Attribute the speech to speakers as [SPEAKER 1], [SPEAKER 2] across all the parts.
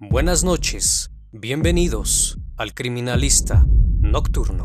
[SPEAKER 1] Buenas noches, bienvenidos al Criminalista Nocturno.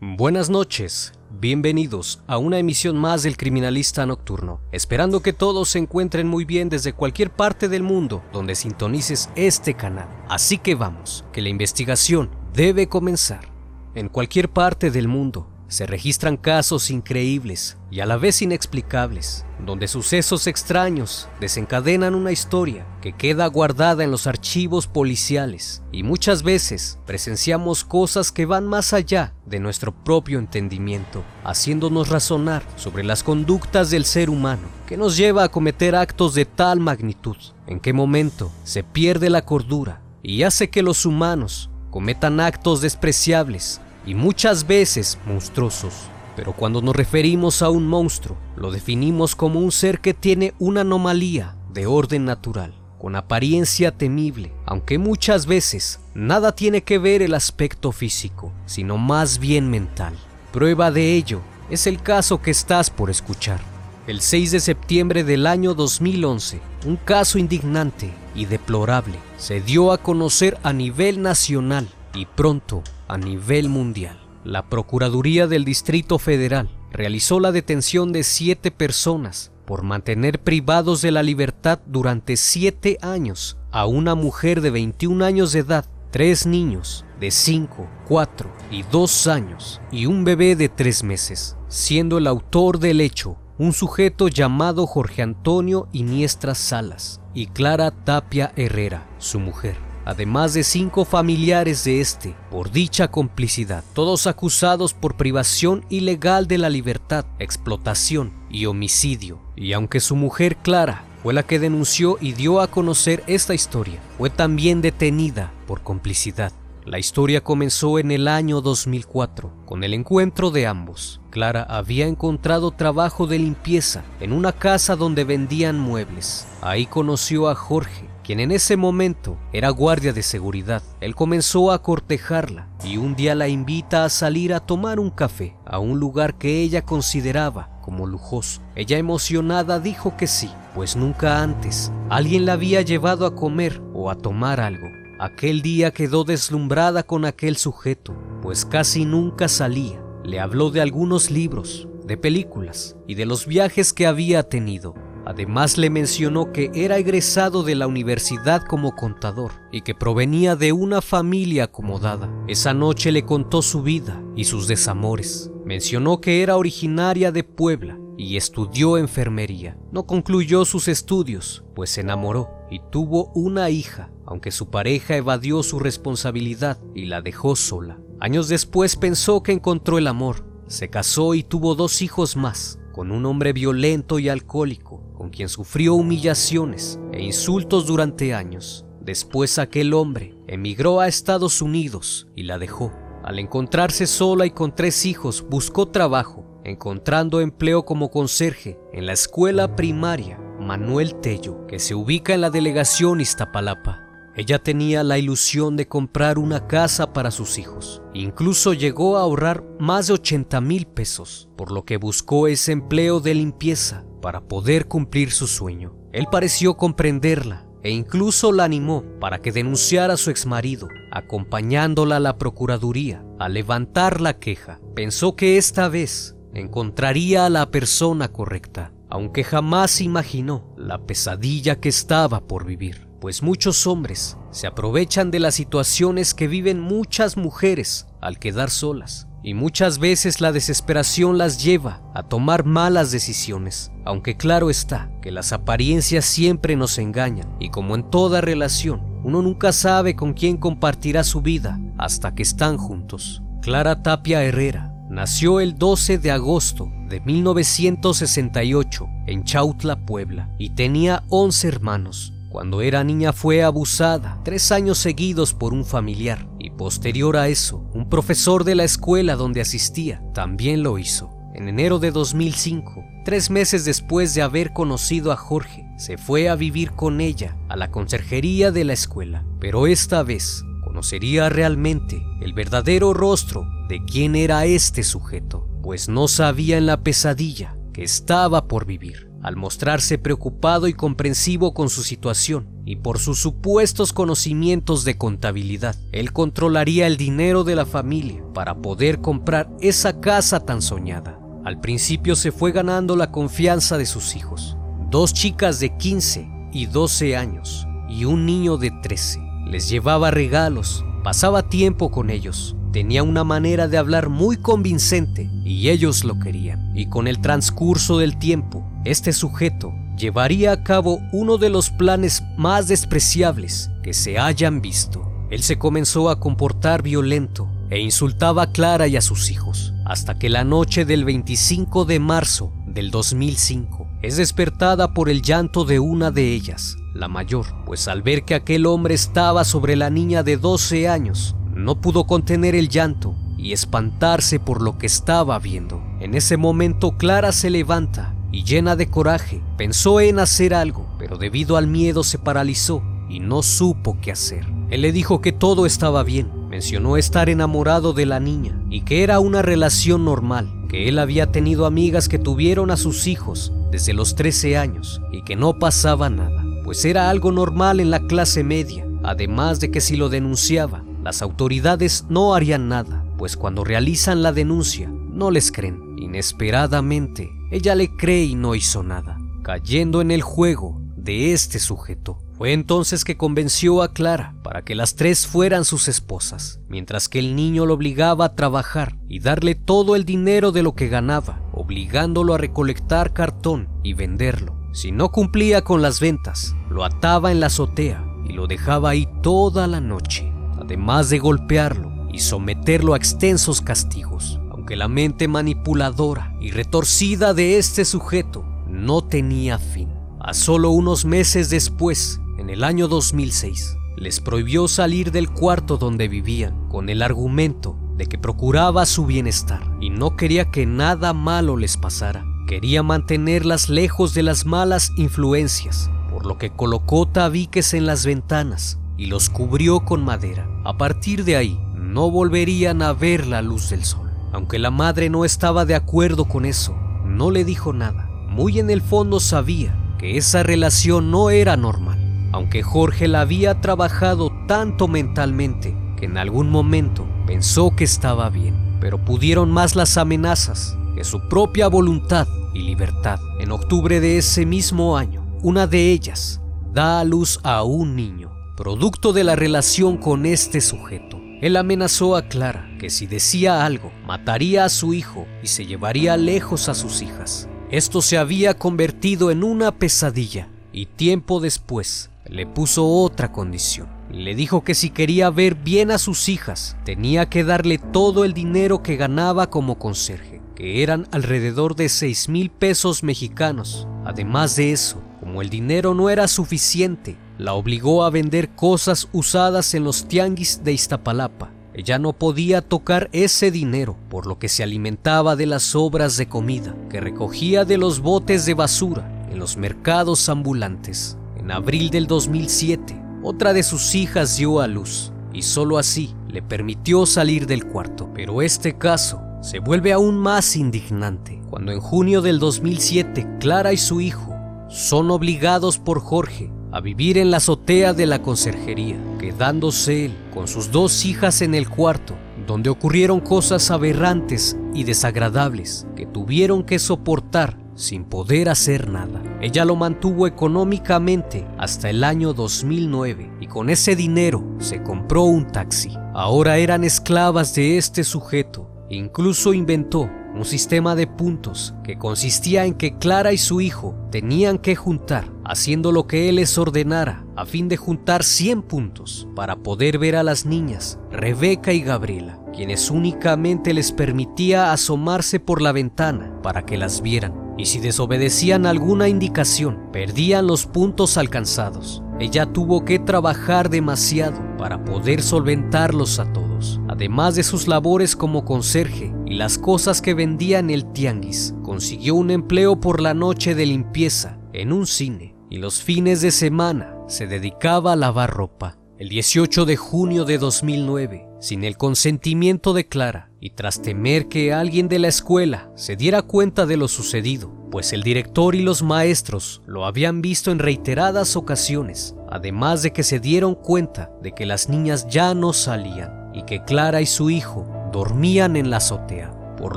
[SPEAKER 1] Buenas noches, bienvenidos a una emisión más del Criminalista Nocturno, esperando que todos se encuentren muy bien desde cualquier parte del mundo donde sintonices este canal. Así que vamos, que la investigación debe comenzar. En cualquier parte del mundo se registran casos increíbles y a la vez inexplicables, donde sucesos extraños desencadenan una historia que queda guardada en los archivos policiales y muchas veces presenciamos cosas que van más allá de nuestro propio entendimiento, haciéndonos razonar sobre las conductas del ser humano que nos lleva a cometer actos de tal magnitud, en qué momento se pierde la cordura y hace que los humanos cometan actos despreciables y muchas veces monstruosos. Pero cuando nos referimos a un monstruo, lo definimos como un ser que tiene una anomalía de orden natural, con apariencia temible, aunque muchas veces nada tiene que ver el aspecto físico, sino más bien mental. Prueba de ello es el caso que estás por escuchar. El 6 de septiembre del año 2011, un caso indignante y deplorable se dio a conocer a nivel nacional y pronto a nivel mundial. La Procuraduría del Distrito Federal realizó la detención de siete personas por mantener privados de la libertad durante siete años a una mujer de 21 años de edad, tres niños de 5, 4 y 2 años y un bebé de 3 meses, siendo el autor del hecho un sujeto llamado Jorge Antonio Iniestra Salas y Clara Tapia Herrera, su mujer, además de cinco familiares de este por dicha complicidad, todos acusados por privación ilegal de la libertad, explotación y homicidio. Y aunque su mujer Clara fue la que denunció y dio a conocer esta historia, fue también detenida por complicidad. La historia comenzó en el año 2004, con el encuentro de ambos. Clara había encontrado trabajo de limpieza en una casa donde vendían muebles. Ahí conoció a Jorge, quien en ese momento era guardia de seguridad. Él comenzó a cortejarla y un día la invita a salir a tomar un café a un lugar que ella consideraba como lujoso. Ella emocionada dijo que sí, pues nunca antes alguien la había llevado a comer o a tomar algo. Aquel día quedó deslumbrada con aquel sujeto, pues casi nunca salía. Le habló de algunos libros, de películas y de los viajes que había tenido. Además le mencionó que era egresado de la universidad como contador y que provenía de una familia acomodada. Esa noche le contó su vida y sus desamores. Mencionó que era originaria de Puebla y estudió enfermería. No concluyó sus estudios, pues se enamoró y tuvo una hija, aunque su pareja evadió su responsabilidad y la dejó sola. Años después pensó que encontró el amor, se casó y tuvo dos hijos más, con un hombre violento y alcohólico, con quien sufrió humillaciones e insultos durante años. Después aquel hombre emigró a Estados Unidos y la dejó. Al encontrarse sola y con tres hijos, buscó trabajo, encontrando empleo como conserje en la escuela primaria Manuel Tello, que se ubica en la delegación Iztapalapa. Ella tenía la ilusión de comprar una casa para sus hijos. Incluso llegó a ahorrar más de 80 mil pesos, por lo que buscó ese empleo de limpieza para poder cumplir su sueño. Él pareció comprenderla e incluso la animó para que denunciara a su exmarido, acompañándola a la Procuraduría a levantar la queja. Pensó que esta vez encontraría a la persona correcta, aunque jamás imaginó la pesadilla que estaba por vivir, pues muchos hombres se aprovechan de las situaciones que viven muchas mujeres al quedar solas, y muchas veces la desesperación las lleva a tomar malas decisiones, aunque claro está que las apariencias siempre nos engañan, y como en toda relación, uno nunca sabe con quién compartirá su vida hasta que están juntos. Clara Tapia Herrera Nació el 12 de agosto de 1968 en Chautla, Puebla, y tenía 11 hermanos. Cuando era niña fue abusada tres años seguidos por un familiar y posterior a eso, un profesor de la escuela donde asistía también lo hizo. En enero de 2005, tres meses después de haber conocido a Jorge, se fue a vivir con ella a la conserjería de la escuela, pero esta vez conocería realmente el verdadero rostro de quién era este sujeto, pues no sabía en la pesadilla que estaba por vivir. Al mostrarse preocupado y comprensivo con su situación y por sus supuestos conocimientos de contabilidad, él controlaría el dinero de la familia para poder comprar esa casa tan soñada. Al principio se fue ganando la confianza de sus hijos, dos chicas de 15 y 12 años y un niño de 13. Les llevaba regalos, pasaba tiempo con ellos, tenía una manera de hablar muy convincente y ellos lo querían. Y con el transcurso del tiempo, este sujeto llevaría a cabo uno de los planes más despreciables que se hayan visto. Él se comenzó a comportar violento e insultaba a Clara y a sus hijos, hasta que la noche del 25 de marzo del 2005 es despertada por el llanto de una de ellas, la mayor, pues al ver que aquel hombre estaba sobre la niña de 12 años, no pudo contener el llanto y espantarse por lo que estaba viendo. En ese momento Clara se levanta y llena de coraje pensó en hacer algo, pero debido al miedo se paralizó y no supo qué hacer. Él le dijo que todo estaba bien, mencionó estar enamorado de la niña y que era una relación normal, que él había tenido amigas que tuvieron a sus hijos desde los 13 años y que no pasaba nada, pues era algo normal en la clase media, además de que si lo denunciaba, las autoridades no harían nada, pues cuando realizan la denuncia no les creen. Inesperadamente, ella le cree y no hizo nada, cayendo en el juego de este sujeto. Fue entonces que convenció a Clara para que las tres fueran sus esposas, mientras que el niño lo obligaba a trabajar y darle todo el dinero de lo que ganaba, obligándolo a recolectar cartón y venderlo. Si no cumplía con las ventas, lo ataba en la azotea y lo dejaba ahí toda la noche, además de golpearlo y someterlo a extensos castigos, aunque la mente manipuladora y retorcida de este sujeto no tenía fin. A solo unos meses después, en el año 2006, les prohibió salir del cuarto donde vivían con el argumento de que procuraba su bienestar y no quería que nada malo les pasara. Quería mantenerlas lejos de las malas influencias, por lo que colocó tabiques en las ventanas y los cubrió con madera. A partir de ahí, no volverían a ver la luz del sol. Aunque la madre no estaba de acuerdo con eso, no le dijo nada. Muy en el fondo sabía que esa relación no era normal aunque Jorge la había trabajado tanto mentalmente que en algún momento pensó que estaba bien, pero pudieron más las amenazas que su propia voluntad y libertad. En octubre de ese mismo año, una de ellas da a luz a un niño, producto de la relación con este sujeto. Él amenazó a Clara que si decía algo, mataría a su hijo y se llevaría lejos a sus hijas. Esto se había convertido en una pesadilla y tiempo después le puso otra condición. Le dijo que si quería ver bien a sus hijas, tenía que darle todo el dinero que ganaba como conserje, que eran alrededor de 6 mil pesos mexicanos. Además de eso, como el dinero no era suficiente, la obligó a vender cosas usadas en los tianguis de Iztapalapa. Ella no podía tocar ese dinero, por lo que se alimentaba de las sobras de comida que recogía de los botes de basura en los mercados ambulantes. En abril del 2007, otra de sus hijas dio a luz y solo así le permitió salir del cuarto. Pero este caso se vuelve aún más indignante cuando en junio del 2007 Clara y su hijo son obligados por Jorge a vivir en la azotea de la conserjería, quedándose él con sus dos hijas en el cuarto, donde ocurrieron cosas aberrantes y desagradables que tuvieron que soportar sin poder hacer nada. Ella lo mantuvo económicamente hasta el año 2009 y con ese dinero se compró un taxi. Ahora eran esclavas de este sujeto. Incluso inventó un sistema de puntos que consistía en que Clara y su hijo tenían que juntar, haciendo lo que él les ordenara, a fin de juntar 100 puntos para poder ver a las niñas, Rebeca y Gabriela, quienes únicamente les permitía asomarse por la ventana para que las vieran y si desobedecían alguna indicación, perdían los puntos alcanzados. Ella tuvo que trabajar demasiado para poder solventarlos a todos. Además de sus labores como conserje y las cosas que vendía en el tianguis, consiguió un empleo por la noche de limpieza en un cine y los fines de semana se dedicaba a lavar ropa. El 18 de junio de 2009, sin el consentimiento de Clara y tras temer que alguien de la escuela se diera cuenta de lo sucedido, pues el director y los maestros lo habían visto en reiteradas ocasiones, además de que se dieron cuenta de que las niñas ya no salían y que Clara y su hijo dormían en la azotea por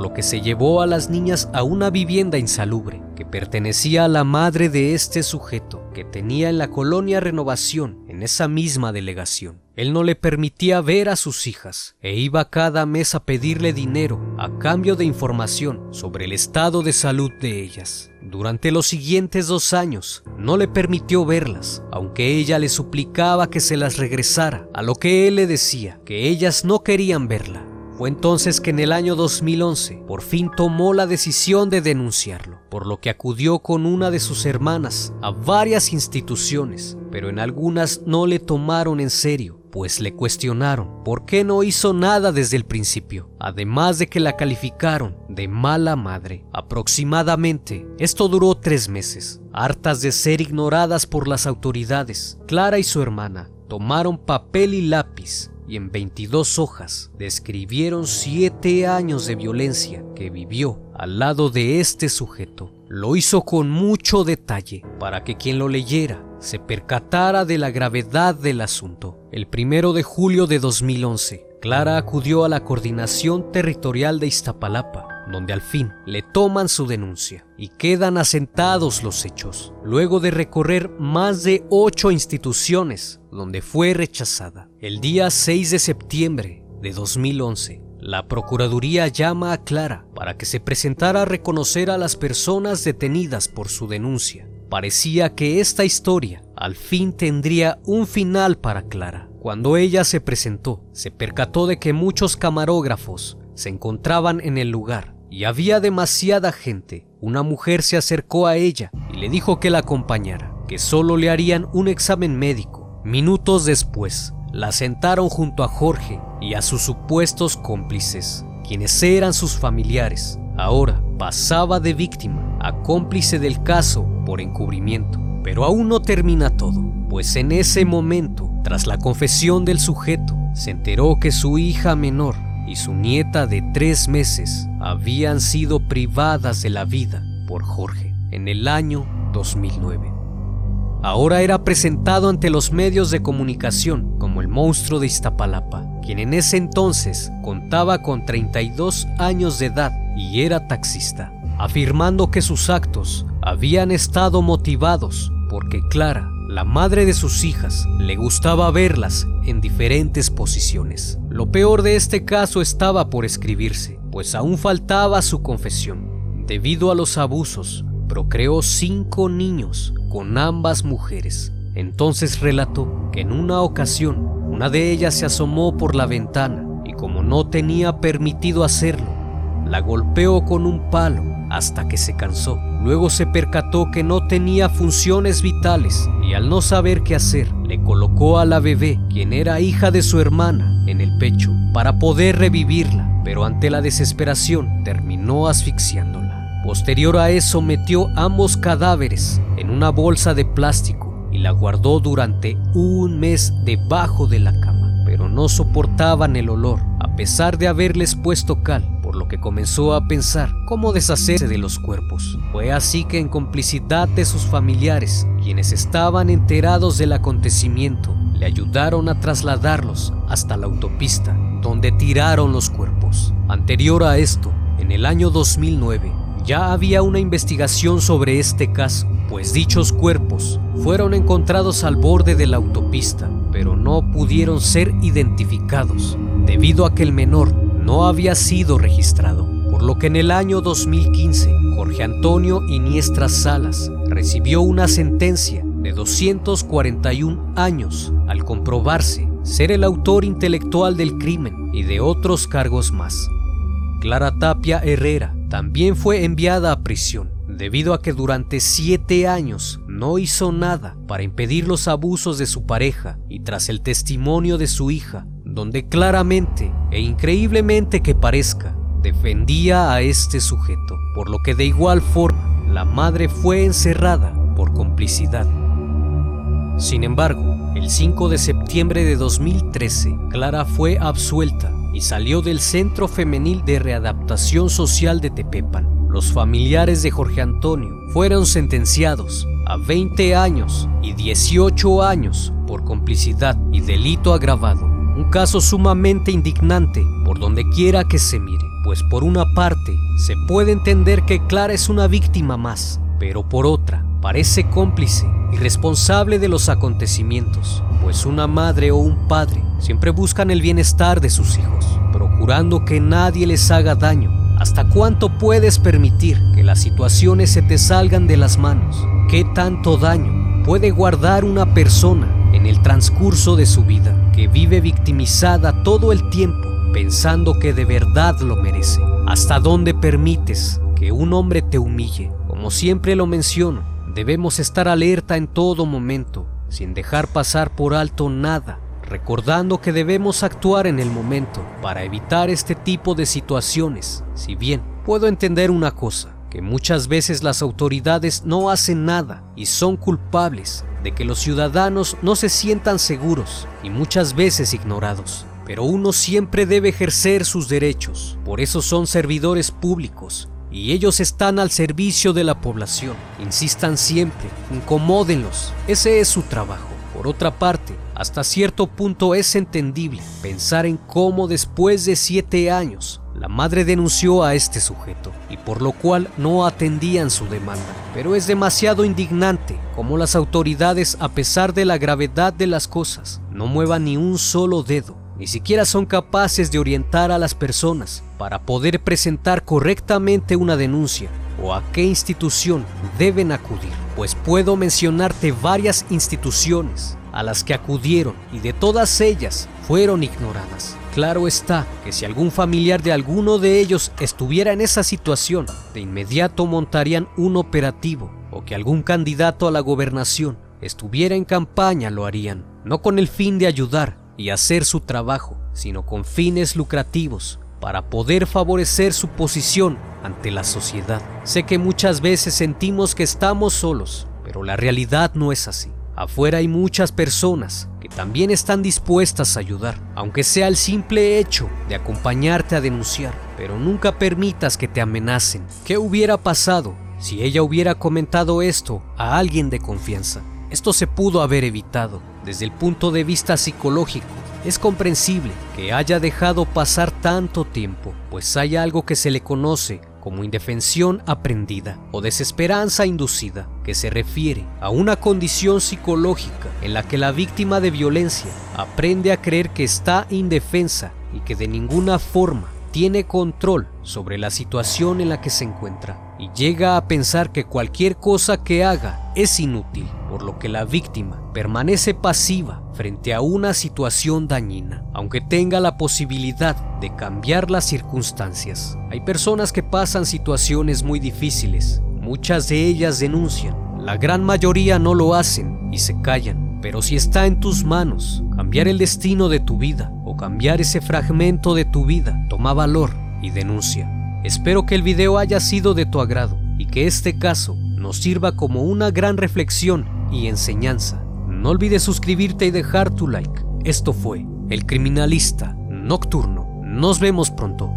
[SPEAKER 1] lo que se llevó a las niñas a una vivienda insalubre que pertenecía a la madre de este sujeto que tenía en la colonia Renovación en esa misma delegación. Él no le permitía ver a sus hijas e iba cada mes a pedirle dinero a cambio de información sobre el estado de salud de ellas. Durante los siguientes dos años no le permitió verlas, aunque ella le suplicaba que se las regresara, a lo que él le decía que ellas no querían verla fue entonces que en el año 2011 por fin tomó la decisión de denunciarlo, por lo que acudió con una de sus hermanas a varias instituciones, pero en algunas no le tomaron en serio, pues le cuestionaron por qué no hizo nada desde el principio, además de que la calificaron de mala madre. Aproximadamente, esto duró tres meses. Hartas de ser ignoradas por las autoridades, Clara y su hermana tomaron papel y lápiz y en 22 hojas describieron siete años de violencia que vivió al lado de este sujeto. Lo hizo con mucho detalle para que quien lo leyera se percatara de la gravedad del asunto. El primero de julio de 2011, Clara acudió a la Coordinación Territorial de Iztapalapa donde al fin le toman su denuncia y quedan asentados los hechos, luego de recorrer más de ocho instituciones donde fue rechazada. El día 6 de septiembre de 2011, la Procuraduría llama a Clara para que se presentara a reconocer a las personas detenidas por su denuncia. Parecía que esta historia al fin tendría un final para Clara. Cuando ella se presentó, se percató de que muchos camarógrafos se encontraban en el lugar y había demasiada gente. Una mujer se acercó a ella y le dijo que la acompañara, que solo le harían un examen médico. Minutos después, la sentaron junto a Jorge y a sus supuestos cómplices, quienes eran sus familiares. Ahora pasaba de víctima a cómplice del caso por encubrimiento. Pero aún no termina todo, pues en ese momento, tras la confesión del sujeto, se enteró que su hija menor y su nieta de tres meses habían sido privadas de la vida por Jorge en el año 2009. Ahora era presentado ante los medios de comunicación como el monstruo de Iztapalapa, quien en ese entonces contaba con 32 años de edad y era taxista, afirmando que sus actos habían estado motivados porque Clara la madre de sus hijas le gustaba verlas en diferentes posiciones. Lo peor de este caso estaba por escribirse, pues aún faltaba su confesión. Debido a los abusos, procreó cinco niños con ambas mujeres. Entonces relató que en una ocasión una de ellas se asomó por la ventana y como no tenía permitido hacerlo, la golpeó con un palo hasta que se cansó. Luego se percató que no tenía funciones vitales y al no saber qué hacer, le colocó a la bebé, quien era hija de su hermana, en el pecho para poder revivirla, pero ante la desesperación terminó asfixiándola. Posterior a eso metió ambos cadáveres en una bolsa de plástico y la guardó durante un mes debajo de la cama, pero no soportaban el olor, a pesar de haberles puesto cal lo que comenzó a pensar cómo deshacerse de los cuerpos. Fue así que en complicidad de sus familiares, quienes estaban enterados del acontecimiento, le ayudaron a trasladarlos hasta la autopista, donde tiraron los cuerpos. Anterior a esto, en el año 2009, ya había una investigación sobre este caso, pues dichos cuerpos fueron encontrados al borde de la autopista, pero no pudieron ser identificados, debido a que el menor no había sido registrado, por lo que en el año 2015 Jorge Antonio Iniestra Salas recibió una sentencia de 241 años al comprobarse ser el autor intelectual del crimen y de otros cargos más. Clara Tapia Herrera también fue enviada a prisión debido a que durante siete años no hizo nada para impedir los abusos de su pareja y tras el testimonio de su hija, donde claramente e increíblemente que parezca, defendía a este sujeto, por lo que de igual forma la madre fue encerrada por complicidad. Sin embargo, El 5 de septiembre de 2013, Clara fue absuelta y salió del Centro Femenil de Readaptación Social de Tepepan. Los familiares de Jorge Antonio fueron sentenciados a 20 años y 18 años por complicidad y delito agravado. Un caso sumamente indignante por donde quiera que se mire, pues por una parte se puede entender que Clara es una víctima más, pero por otra parece cómplice y responsable de los acontecimientos, pues una madre o un padre siempre buscan el bienestar de sus hijos, procurando que nadie les haga daño. ¿Hasta cuánto puedes permitir que las situaciones se te salgan de las manos? ¿Qué tanto daño puede guardar una persona en el transcurso de su vida que vive victimizada todo el tiempo pensando que de verdad lo merece? ¿Hasta dónde permites que un hombre te humille? Como siempre lo menciono, Debemos estar alerta en todo momento, sin dejar pasar por alto nada, recordando que debemos actuar en el momento para evitar este tipo de situaciones. Si bien puedo entender una cosa, que muchas veces las autoridades no hacen nada y son culpables de que los ciudadanos no se sientan seguros y muchas veces ignorados. Pero uno siempre debe ejercer sus derechos, por eso son servidores públicos y ellos están al servicio de la población. Insistan siempre, incomódenlos, ese es su trabajo. Por otra parte, hasta cierto punto es entendible pensar en cómo después de siete años la madre denunció a este sujeto y por lo cual no atendían su demanda. Pero es demasiado indignante cómo las autoridades, a pesar de la gravedad de las cosas, no muevan ni un solo dedo ni siquiera son capaces de orientar a las personas para poder presentar correctamente una denuncia o a qué institución deben acudir, pues puedo mencionarte varias instituciones a las que acudieron y de todas ellas fueron ignoradas. Claro está que si algún familiar de alguno de ellos estuviera en esa situación, de inmediato montarían un operativo o que algún candidato a la gobernación estuviera en campaña lo harían, no con el fin de ayudar, y hacer su trabajo, sino con fines lucrativos para poder favorecer su posición ante la sociedad. Sé que muchas veces sentimos que estamos solos, pero la realidad no es así. Afuera hay muchas personas que también están dispuestas a ayudar, aunque sea el simple hecho de acompañarte a denunciar, pero nunca permitas que te amenacen. ¿Qué hubiera pasado si ella hubiera comentado esto a alguien de confianza? Esto se pudo haber evitado. Desde el punto de vista psicológico, es comprensible que haya dejado pasar tanto tiempo, pues hay algo que se le conoce como indefensión aprendida o desesperanza inducida, que se refiere a una condición psicológica en la que la víctima de violencia aprende a creer que está indefensa y que de ninguna forma tiene control sobre la situación en la que se encuentra y llega a pensar que cualquier cosa que haga es inútil, por lo que la víctima permanece pasiva frente a una situación dañina, aunque tenga la posibilidad de cambiar las circunstancias. Hay personas que pasan situaciones muy difíciles, muchas de ellas denuncian, la gran mayoría no lo hacen y se callan, pero si está en tus manos cambiar el destino de tu vida, cambiar ese fragmento de tu vida, toma valor y denuncia. Espero que el video haya sido de tu agrado y que este caso nos sirva como una gran reflexión y enseñanza. No olvides suscribirte y dejar tu like. Esto fue El Criminalista Nocturno. Nos vemos pronto.